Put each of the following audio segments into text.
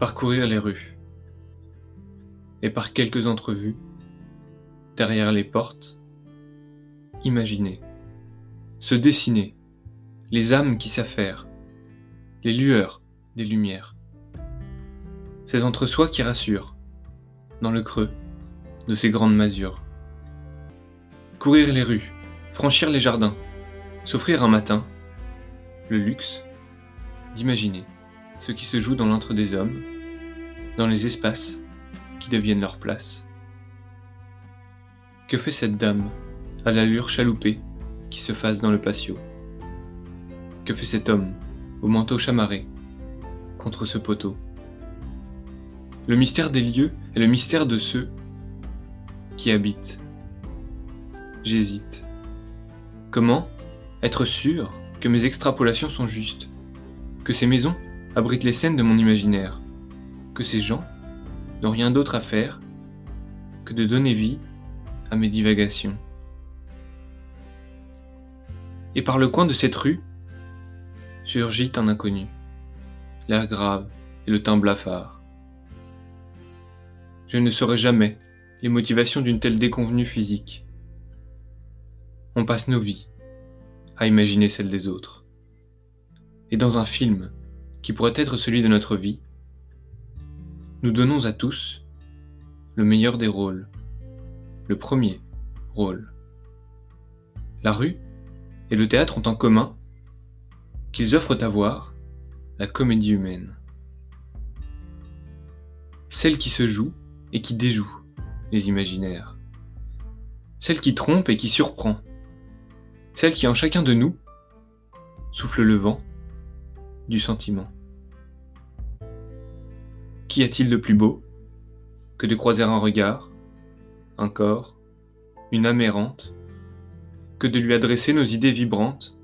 parcourir les rues, et par quelques entrevues, derrière les portes, imaginer, se dessiner, les âmes qui s'affairent, les lueurs des lumières, ces entre-soi qui rassurent, dans le creux de ces grandes masures. Courir les rues, franchir les jardins, s'offrir un matin, le luxe d'imaginer ce qui se joue dans l'entre des hommes, dans les espaces qui deviennent leur place. Que fait cette dame à l'allure chaloupée qui se fasse dans le patio? Que fait cet homme au manteau chamarré contre ce poteau? Le mystère des lieux est le mystère de ceux qui habitent. J'hésite. Comment être sûr que mes extrapolations sont justes? Que ces maisons abrite les scènes de mon imaginaire, ces gens n'ont rien d'autre à faire que de donner vie à mes divagations. Et par le coin de cette rue surgit un inconnu, l'air grave et le teint blafard. Je ne saurais jamais les motivations d'une telle déconvenue physique. On passe nos vies à imaginer celles des autres. Et dans un film, qui pourrait être celui de notre vie, nous donnons à tous le meilleur des rôles, le premier rôle. La rue et le théâtre ont en commun qu'ils offrent à voir la comédie humaine. Celle qui se joue et qui déjoue les imaginaires. Celle qui trompe et qui surprend. Celle qui en chacun de nous souffle le vent du sentiment. Qu'y a-t-il de plus beau que de croiser un regard, un corps, une âme errante, que de lui adresser nos idées vibrantes?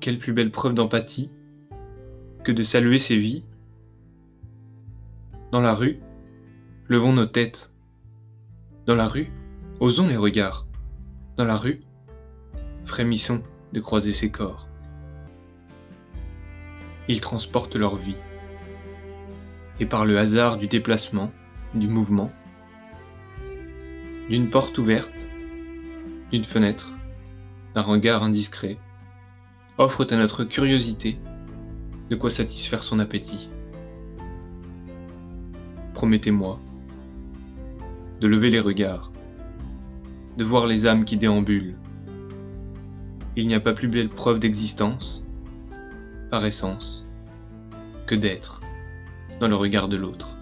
Quelle plus belle preuve d'empathie que de saluer ses vies Dans la rue, levons nos têtes. Dans la rue, osons les regards. Dans la rue, frémissons de croiser ses corps. Ils transportent leur vie. Et par le hasard du déplacement, du mouvement, d'une porte ouverte, d'une fenêtre, d'un regard indiscret, offrent à notre curiosité de quoi satisfaire son appétit. Promettez-moi de lever les regards, de voir les âmes qui déambulent. Il n'y a pas plus belle preuve d'existence par essence, que d'être dans le regard de l'autre.